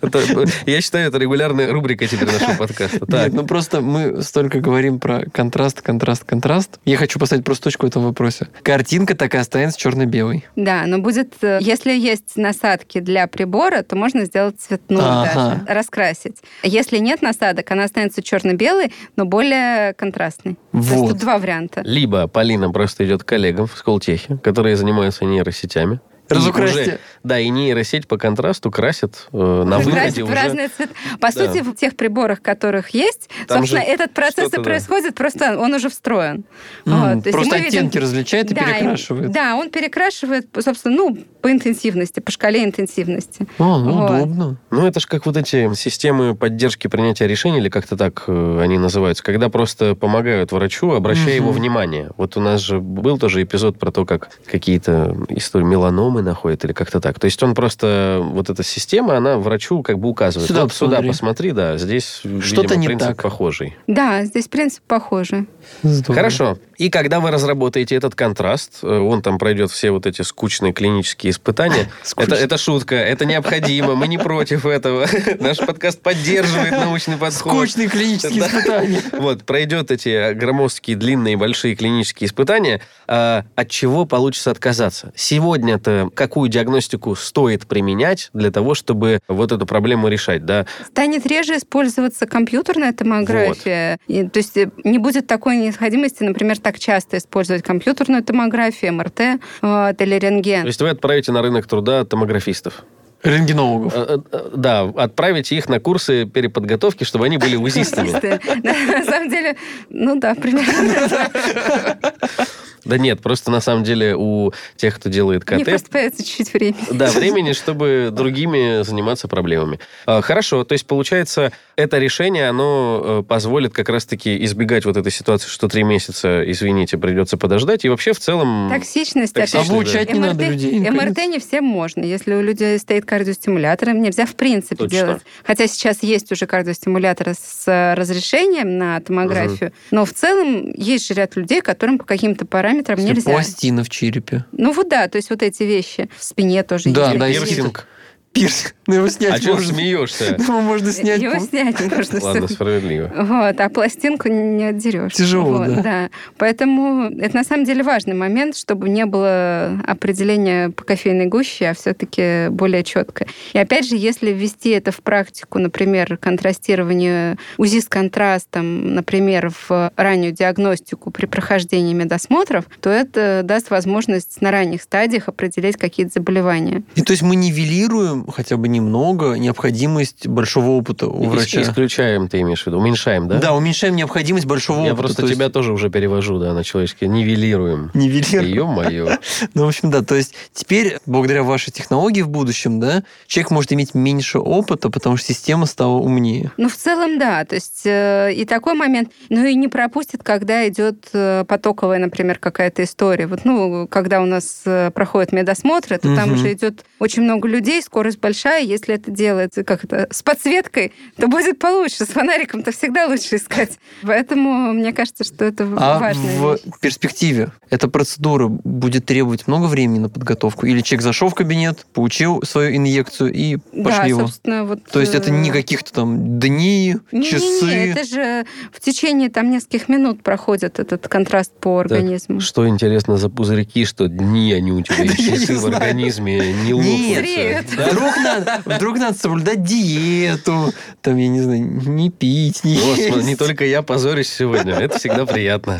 Я считаю, это регулярная рубрика теперь нашего подкаста. Так, Нет, ну просто мы столько говорим про контраст, контраст, контраст. Я хочу поставить просто точку в этом вопросе. Картинка такая останется черно-белой. Да, но будет... э, Если есть насадки для прибора, то можно сделать цветную Ага. даже. Раскрасить. Если нет насадок, она останется черно-белой, но более контрастной. То есть Вот. тут два варианта. Либо Полина просто идет к коллегам в Сколтехе, которые занимаются нейросетями. И Разукрасьте. Да, и нейросеть по контрасту красит э, на Красит выходе в уже. разные цвета. По Да. сути, в тех приборах, которых есть, Там собственно, этот процесс и что-то, да. происходит, просто он уже встроен. М, Вот, Просто мы видим- оттенки различает и Да, перекрашивает. Да, он перекрашивает, собственно, ну, по интенсивности, по шкале интенсивности. А, ну Вот. удобно. Ну, это же как вот эти системы поддержки принятия решений, или как-то так э, они называются, когда просто помогают врачу, обращая Мгм. его внимание. Вот у нас же был тоже эпизод про то, как какие-то истории меланомы находят, или как-то так. То есть он просто, вот эта система, она врачу как бы указывает. Сюда вот сюда посмотри. посмотри, да, здесь, Что-то видимо, не принцип так. похожий. Да, здесь принцип похожий. Здорово. Хорошо. И когда вы разработаете этот контраст, э, он там пройдет все вот эти скучные клинические испытания. Это, это шутка, это необходимо, мы не против этого. Наш подкаст поддерживает научный подход. Скучные клинические Да. испытания. Вот, пройдет эти громоздкие, длинные, большие клинические испытания, а, от чего получится отказаться? Сегодня-то какую диагностику стоит применять для того, чтобы вот эту проблему решать, да? Станет реже использоваться компьютерная томография. И, то есть э, не будет такой необходимости, например, так часто использовать компьютерную томографию, МРТ вот, или То рентген. есть вы отправите на рынок труда томографистов. Рентгенологов. Э, э, Да, отправите их на курсы переподготовки, чтобы они были узистами. На самом деле, ну да, примерно. Да нет, просто на самом деле у тех, кто делает Мне КТ, просто появится чуть-чуть времени. да, времени, чтобы другими заниматься проблемами. А, Хорошо, то есть получается, это решение, оно э, позволит как раз-таки избегать вот этой ситуации, что три месяца, извините, придется подождать. И вообще в целом... Токсичность, Токсичность. Обучать не надо людей. МРТ не всем можно. Если у людей стоит кардиостимулятор, им нельзя в принципе Точно. делать. Хотя сейчас есть уже кардиостимуляторы с э, разрешением на томографию, но в целом есть же ряд людей, которым по каким-то параметрам Если нельзя. Пластина в черепе. Ну вот да, то есть вот эти вещи. В спине тоже Да, есть. да. Пирсинг. Пирс. Ну, его А снять что можно. смеешься? Его можно снять. Его снять можно. Ладно, справедливо. Вот, а пластинку не отдерешь. Тяжело, Вот, да. Поэтому это на самом деле важный момент, чтобы не было определения по кофейной гуще, а все-таки более четкое. И опять же, если ввести это в практику, например, контрастирование УЗИ с контрастом, например, в раннюю диагностику при прохождении медосмотров, то это даст возможность на ранних стадиях определить какие-то заболевания. И то есть мы нивелируем хотя бы немного необходимость большого опыта у врача. Исключаем, ты имеешь в виду? Уменьшаем, да? Да, уменьшаем необходимость большого Я опыта. просто то есть тебя тоже уже перевожу, да, на человеческий. Нивелируем. Нивелируем. Ё-моё. Ну, в общем, да, то есть теперь, благодаря вашей технологии в будущем, да, человек может иметь меньше опыта, потому что система стала умнее. Ну, в целом, да. То есть э, и такой момент. Ну, и не пропустит, когда идет э, потоковая, например, какая-то история. Вот, ну, когда у нас э, проходят медосмотры, то там уже идет очень много людей, скорость большая. Если это делается как это, с подсветкой, то будет получше. С фонариком-то всегда лучше искать. Поэтому мне кажется, что это А важная в вещь. перспективе эта процедура будет требовать много времени на подготовку? Или человек зашел в кабинет, получил свою инъекцию и пошли Да, его? собственно, вот... То есть это э, не каких-то там дни, Не-не-не, часы? это же в течение там нескольких минут проходит этот контраст по организму. Что интересно за пузырьки, что дни они у тебя, и не часы в организме не лопаются. Вдруг надо, вдруг надо соблюдать диету, там, я не знаю, не пить, не Господи, не есть. только я позорюсь сегодня. Это всегда приятно.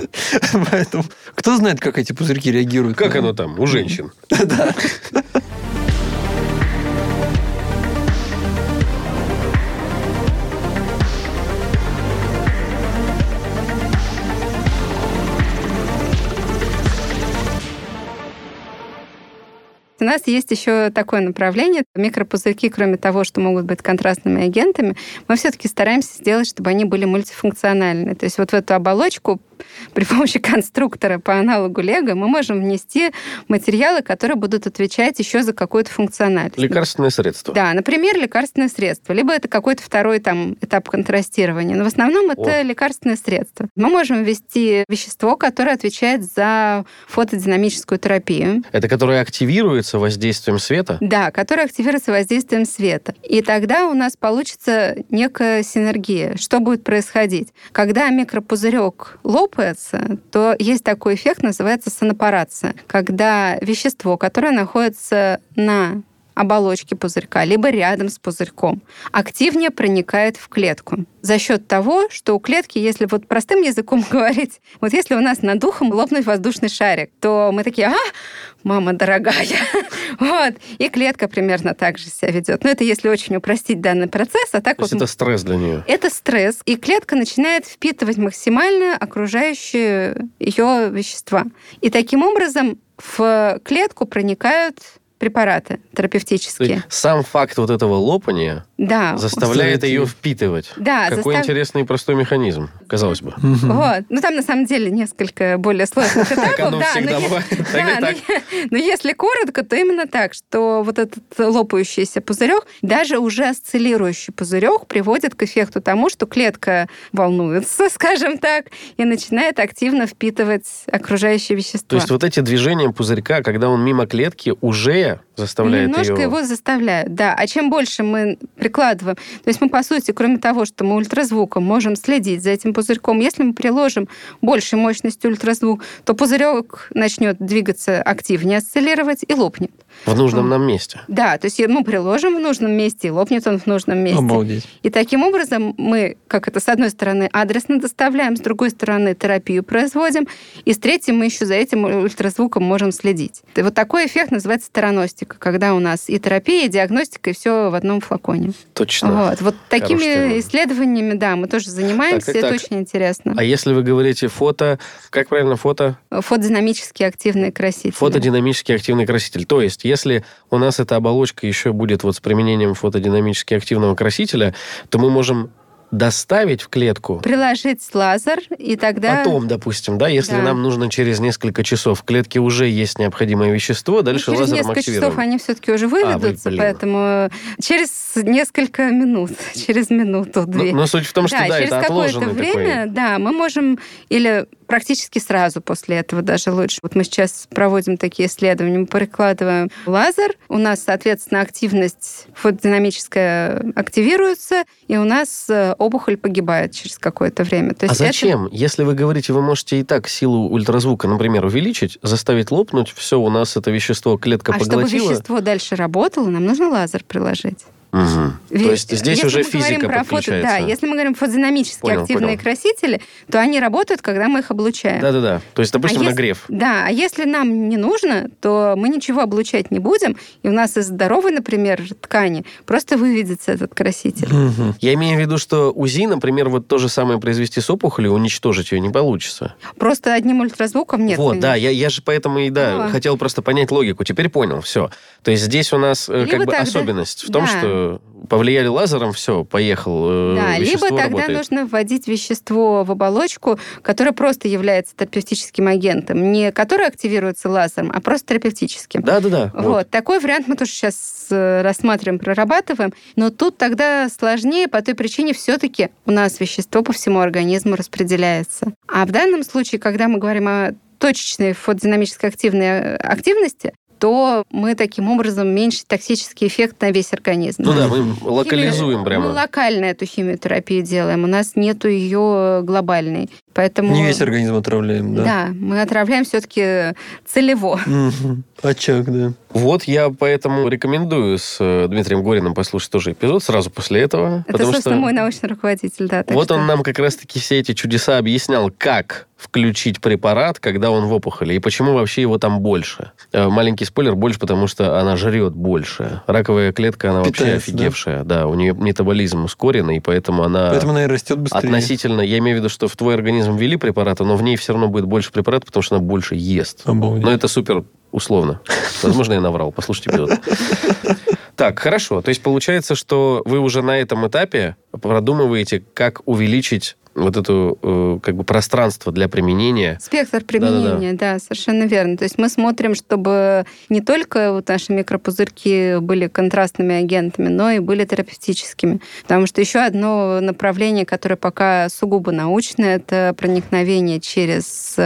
Поэтому кто знает, как эти пузырьки реагируют? Как на- оно там у женщин? Да. У нас есть еще такое направление. Микропузырьки, кроме того, что могут быть контрастными агентами, мы все-таки стараемся сделать, чтобы они были мультифункциональны. То есть вот в эту оболочку при помощи конструктора по аналогу Лего мы можем внести материалы, которые будут отвечать еще за какую-то функциональность. Лекарственное средство. Да, например, лекарственное средство, либо это какой-то второй там этап контрастирования. Но в основном это О. лекарственное средство. Мы можем ввести вещество, которое отвечает за фотодинамическую терапию. Это которое активируется воздействием света? Да, которое активируется воздействием света. И тогда у нас получится некая синергия. Что будет происходить? Когда микропузырек лопается, то есть такой эффект, называется сонапарация, когда вещество, которое находится на оболочки пузырька, либо рядом с пузырьком, активнее проникает в клетку. За счет того, что у клетки, если вот простым языком говорить, вот если у нас над духом лопнуть воздушный шарик, то мы такие, а, мама дорогая. вот. И клетка примерно так же себя ведет. Но это если очень упростить данный процесс, а так То вот... это стресс для нее. Это стресс, и клетка начинает впитывать максимально окружающие ее вещества. И таким образом в клетку проникают препараты терапевтические. есть сам факт вот этого лопания Да. заставляет ее впитывать. Да, Какой застав- интересный и простой механизм, казалось бы. Вот. Ну, там на самом деле несколько более сложных Так этапов. оно да, всегда но е- бывает. Так Да, и но так. е- но если коротко, то именно так, что вот этот лопающийся пузырек, даже уже осциллирующий пузырек приводит к эффекту тому, что клетка волнуется, скажем так, и начинает активно впитывать окружающие вещества. То есть вот эти движения пузырька, когда он мимо клетки, уже заставляет Немножко ее... его заставляют, да. А чем больше мы прикладываем, то есть мы, по сути, кроме того, что мы ультразвуком можем следить за этим пузырьком, если мы приложим большей мощности ультразвук, то пузырек начнет двигаться активнее, осциллировать и лопнет. В нужном нам месте. Да, то есть мы приложим в нужном месте, и лопнет он в нужном месте. Обалдеть. И таким образом мы, как это, с одной стороны, адресно доставляем, с другой стороны, терапию производим, и с третьей мы еще за этим ультразвуком можем следить. И вот такой эффект называется тераностика, когда у нас и терапия, и диагностика, и все в одном флаконе. Точно. Вот, вот Хороший такими термин. исследованиями, да, мы тоже занимаемся, Так, так, это так. очень интересно. А если вы говорите фото, как правильно фото? Фотодинамически активные красители. Фотодинамически активный краситель. То есть, если у нас эта оболочка еще будет вот с применением фотодинамически активного красителя, то мы можем доставить в клетку Приложить лазер, и тогда... потом, допустим, да, если Да. нам нужно через несколько часов, в клетке уже есть необходимое вещество, Ну, дальше через лазером несколько активируем. часов они все-таки уже выведутся, блин. поэтому через несколько минут, через минуту, Ну, две. но суть в том, что да, через это какое-то время, да, мы можем или практически сразу после этого даже лучше. Вот мы сейчас проводим такие исследования, мы прикладываем лазер, у нас, соответственно, активность фотодинамическая активируется, и у нас э, опухоль погибает через какое-то время. То А есть это- зачем? Если вы говорите, вы можете и так силу ультразвука, например, увеличить, заставить лопнуть, все, у нас это вещество клетка А чтобы поглотила. вещество дальше работало, нам нужно лазер приложить. То Ведь есть здесь если уже мы физика про фото, подключается. Да, если мы говорим про фотодинамически Понял, активные понял. красители, то они работают, когда мы их облучаем. Да-да-да. То есть, допустим, А если- нагрев. Да, а если нам не нужно, то мы ничего облучать не будем, и у нас из здоровой, например, ткани просто выведется этот краситель. Мгм. Я имею в виду, что УЗИ, например, вот то же самое произвести с опухолью, уничтожить ее не получится. Просто одним ультразвуком нет. вот, конечно. да, я, я же поэтому и да, А. хотел просто понять логику. Теперь понял, все. То есть здесь у нас э, как Либо бы тогда- особенность в том, да. что повлияли лазером, все, поехал. э, Да, либо тогда работает. нужно вводить вещество в оболочку, которое просто является терапевтическим агентом, не которое активируется лазером, а просто терапевтическим. Да-да-да. Вот. такой вариант мы тоже сейчас рассматриваем, прорабатываем, но тут тогда сложнее по той причине все-таки у нас вещество по всему организму распределяется. А в данном случае, когда мы говорим о точечной фотодинамической активной э, активности, то мы таким образом меньше токсический эффект на весь организм. Ну да, мы локализуем Химию- прямо. Мы локально эту химиотерапию делаем, у нас нету ее глобальной. Поэтому... Не весь организм отравляем, да? Да, мы отравляем все-таки целево. Мгм. Очаг, да. Вот я поэтому рекомендую с э, Дмитрием Гориным послушать тоже эпизод сразу после этого. Это, потому собственно, что мой научный руководитель, да. вот что- он нам как раз-таки все эти чудеса объяснял, как включить препарат, когда он в опухоли, и почему вообще его там больше. Э, Маленький спойлер, больше, потому что она жрет больше. Раковая клетка, она вообще Питается, да? офигевшая. Да? у нее метаболизм ускоренный, и поэтому она... Поэтому она и растет быстрее. Относительно, я имею в виду, что в твой организм ввели препараты, но в ней все равно будет больше препаратов, потому что она больше ест. Обалдеть. Но это супер условно. Возможно, я наврал. Послушайте эпизод. Так, хорошо. То есть получается, что вы уже на этом этапе продумываете, как увеличить вот это э, как бы пространство для применения. Спектр применения, да, совершенно верно. То есть мы смотрим, чтобы не только вот наши микропузырьки были контрастными агентами, но и были терапевтическими. Потому что еще одно направление, которое пока сугубо научное, это проникновение через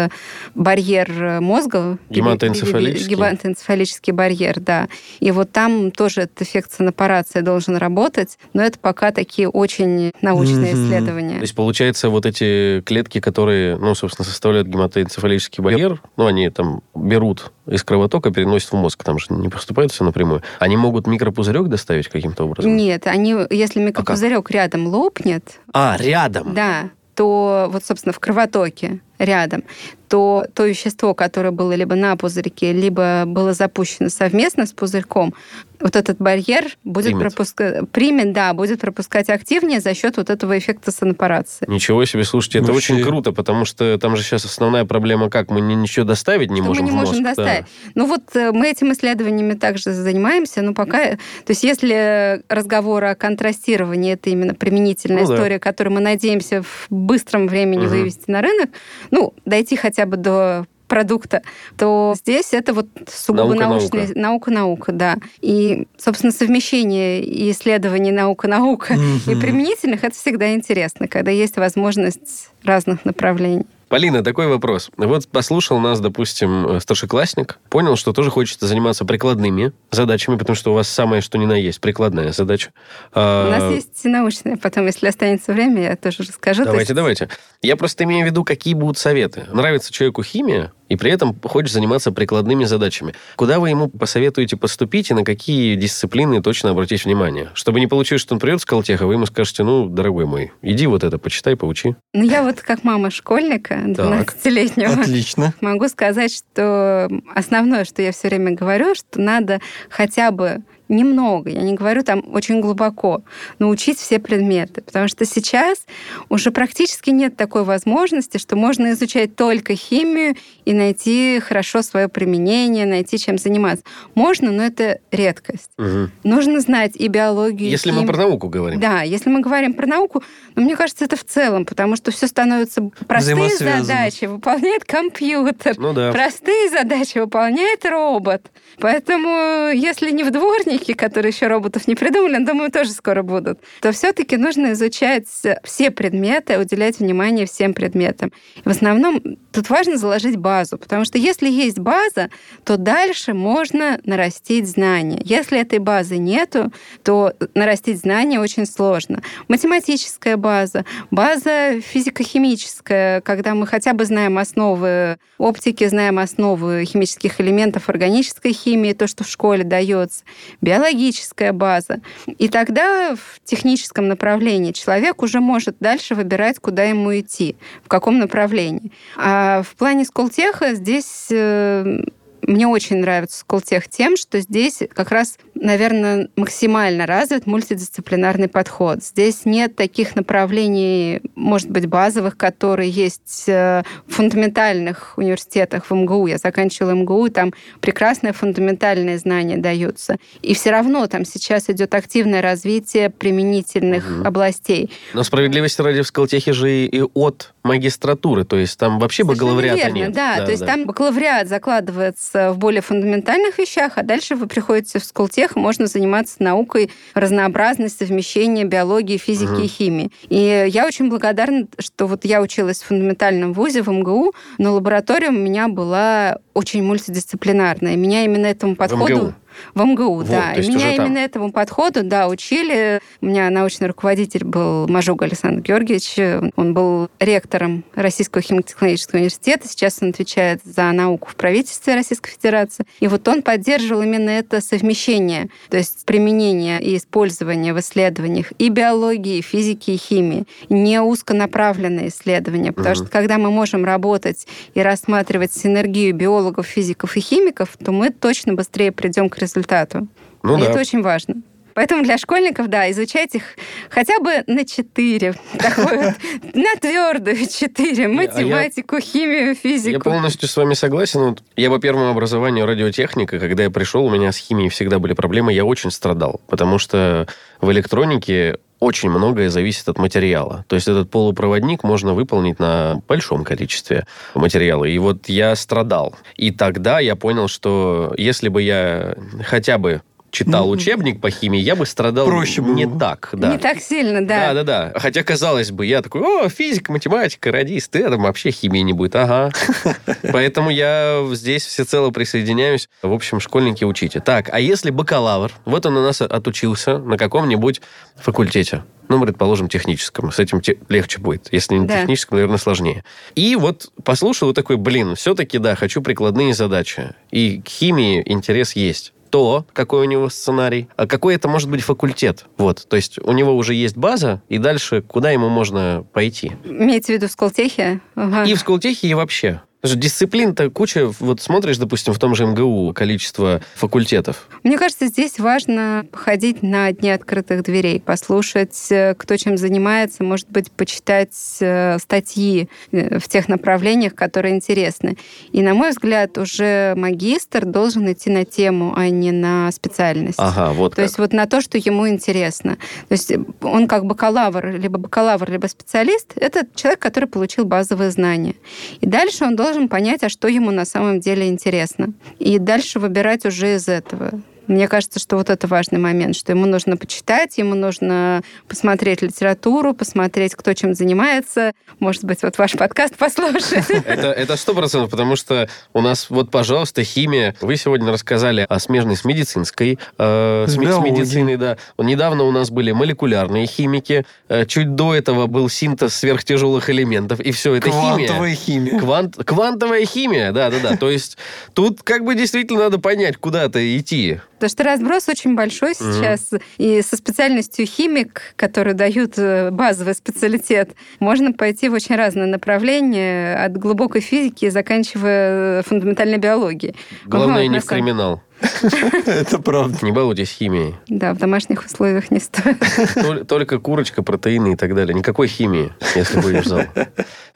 барьер мозга. Гематоэнцефалический. Гематоэнцефалический барьер, да. И вот там тоже этот эффект сонапарации должен работать, но это пока такие очень научные Мгм. исследования. То есть получается, получается, вот эти клетки, которые, ну, собственно, составляют гематоэнцефалический барьер, ну, они там берут из кровотока, переносят в мозг, там же не поступает все напрямую, они могут микропузырек доставить каким-то образом? Нет, они, если микропузырек рядом лопнет... А, рядом? Да, то вот, собственно, в кровотоке рядом, то то вещество, которое было либо на пузырьке, либо было запущено совместно с пузырьком, вот этот барьер будет Примет. пропускать, примет, да, будет пропускать активнее за счет вот этого эффекта сонапарации. Ничего себе, слушайте, это Вообще- очень круто, потому что там же сейчас основная проблема как? Мы ни- ничего доставить не что можем мы не в мозг. можем да. доставить. Ну вот э, мы этим исследованиями также занимаемся, но пока... То есть если разговор о контрастировании, это именно применительная Ну да. история, которую мы надеемся в быстром времени Мгм. вывести на рынок, ну, дойти хотя бы до продукта, то здесь это вот сугубо Наука-наука. научная наука-наука, да. И, собственно, совмещение и исследований наука-наука и применительных это всегда интересно, когда есть возможность разных направлений. Полина, такой вопрос. Вот послушал нас, допустим, э, старшеклассник, понял, что тоже хочет заниматься прикладными задачами, потому что у вас самое что ни на есть прикладная задача. У А, нас есть и научные, потом, если останется время, я тоже расскажу. То Давайте, есть- давайте. Я просто имею в виду, какие будут советы. Нравится человеку химия, и при этом хочешь заниматься прикладными задачами. Куда вы ему посоветуете поступить и на какие дисциплины точно обратить внимание? Чтобы не получилось, что он придет с колтеха, вы ему скажете, ну, дорогой мой, иди вот это, почитай, поучи. Ну, я вот как мама школьника, 12-летнего, Отлично. могу сказать, что основное, что я все время говорю, что надо хотя бы немного, я не говорю там очень глубоко, научить все предметы. Потому что сейчас уже практически нет такой возможности, что можно изучать только химию и найти хорошо свое применение, найти чем заниматься. Можно, но это редкость. Мгм. Нужно знать и биологию, и Если мы про науку говорим. Да, если мы говорим про науку, но мне кажется, это в целом, потому что все становится простые задачи выполняет компьютер, Ну да. простые задачи выполняет робот. Поэтому, если не в дворнике, которые еще роботов не придумали, но, думаю, тоже скоро будут, то все-таки нужно изучать все предметы, уделять внимание всем предметам. И в основном тут важно заложить базу, потому что если есть база, то дальше можно нарастить знания. Если этой базы нету, то нарастить знания очень сложно. Математическая база, база физико-химическая, когда мы хотя бы знаем основы оптики, знаем основы химических элементов органической химии, то, что в школе дается, биологическая база. И тогда в техническом направлении человек уже может дальше выбирать, куда ему идти, в каком направлении. А в плане сколтеха здесь э, мне очень нравится Сколтех тем, что здесь как раз, наверное, максимально развит мультидисциплинарный подход. Здесь нет таких направлений, может быть, базовых, которые есть э, в фундаментальных университетах в МГУ. Я заканчивала МГУ, и там прекрасные фундаментальные знания даются. И все равно там сейчас идет активное развитие применительных Мгм. областей. Но справедливости ради в Скалтехе же и от магистратуры, то есть там вообще Совершенно бакалавриата верно, нет. Да, то есть там бакалавриат закладывается в более фундаментальных вещах, а дальше вы приходите в Сколтех, и можно заниматься наукой разнообразной совмещения биологии, физики Мгм. и химии. И я очень благодарна, что вот я училась в фундаментальном вузе в МГУ, но лаборатория у меня была очень мультидисциплинарная. Меня именно этому подходу... МГУ? В МГУ, Вот, да. И меня там. именно этому подходу, да, учили. У меня научный руководитель был Мажуг Александр Георгиевич. Он был ректором Российского химико-технологического университета. Сейчас он отвечает за науку в правительстве Российской Федерации. И вот он поддерживал именно это совмещение, то есть применение и использование в исследованиях и биологии, и физики, и химии. Не узконаправленные исследования, потому Мгм. что когда мы можем работать и рассматривать синергию биологов, физиков и химиков, то мы точно быстрее придем к результату. Ну и да. это очень важно. Поэтому для школьников, да, изучать их хотя бы на 4, такой вот, на твердую 4, а я- математику, химию, Я физику. полностью с вами согласен. Я по первому образованию радиотехника, когда я пришел, у меня с химией всегда были проблемы, я очень страдал, потому что в электронике очень многое зависит от материала. То есть этот полупроводник можно выполнить на большом количестве материала. И вот я страдал. И тогда я понял, что если бы я хотя бы читал учебник по химии, я бы страдал проще было не бы. так. Да. Не так сильно, да. Да, да, да. Хотя, казалось бы, я такой, о, физика, математика, радист, и там вообще химии не будет. Ага. Поэтому я здесь всецело присоединяюсь. В общем, школьники учите. Так, а если бакалавр, вот он у нас отучился на каком-нибудь факультете, ну, предположим, техническом. С этим те- легче будет. Если не Да. техническом, наверное, сложнее. И вот послушал и такой, блин, все-таки, да, хочу прикладные задачи. И к химии интерес есть то, какой у него сценарий, а какой это может быть факультет. Вот, то есть у него уже есть база, и дальше куда ему можно пойти. Имеете в виду в Сколтехе? Ага. И в Сколтехе, и вообще. Потому что Дисциплин-то куча. Вот смотришь, допустим, в том же МГУ количество факультетов. Мне кажется, здесь важно походить на дни открытых дверей, послушать, э, кто чем занимается, может быть, почитать э, статьи э, в тех направлениях, которые интересны. И, на мой взгляд, уже магистр должен идти на тему, а не на специальность. Ага, вот То как. есть вот на то, что ему интересно. То есть он как бакалавр, либо бакалавр, либо специалист, это человек, который получил базовые знания. И дальше он должен понять, а что ему на самом деле интересно. И дальше выбирать уже из этого. Мне кажется, что вот это важный момент, что ему нужно почитать, ему нужно посмотреть литературу, посмотреть, кто чем занимается. Может быть, вот ваш подкаст послушать. Это сто процентов, потому что у нас, вот, пожалуйста, химия. Вы сегодня рассказали о смежной с медицинской, э, с, медициной, да. Недавно у нас были молекулярные химики, э, чуть до этого был синтез сверхтяжелых элементов, и все это химия. Квантовая химия. Квант, квантовая химия, да-да-да. То есть тут как бы действительно надо понять, куда-то идти. Потому что разброс очень большой сейчас. И со специальностью химик, которые дают э, базовый специалитет, можно пойти в очень разные направления, от глубокой физики, заканчивая фундаментальной биологией. Главное, Ага, не в криминал. Это правда. Не балуйтесь химией. Да, в домашних условиях не стоит. Тол- Только курочка, протеины и так далее. Никакой химии, если будешь зал.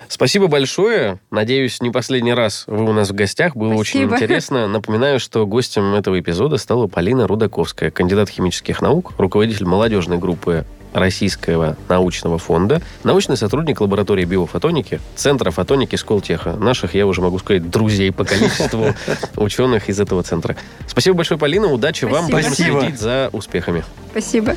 Спасибо большое. Надеюсь, не последний раз вы у нас в гостях. Было очень Спасибо. интересно. Напоминаю, что гостем этого эпизода стала Полина Рудаковская, кандидат химических наук, руководитель молодежной группы Российского научного фонда, научный сотрудник лаборатории биофотоники, Центра фотоники Сколтеха. Наших, я уже могу сказать, друзей по количеству ученых из этого центра. Спасибо большое, Полина. Удачи вам. Спасибо. Будем следить за успехами. Спасибо.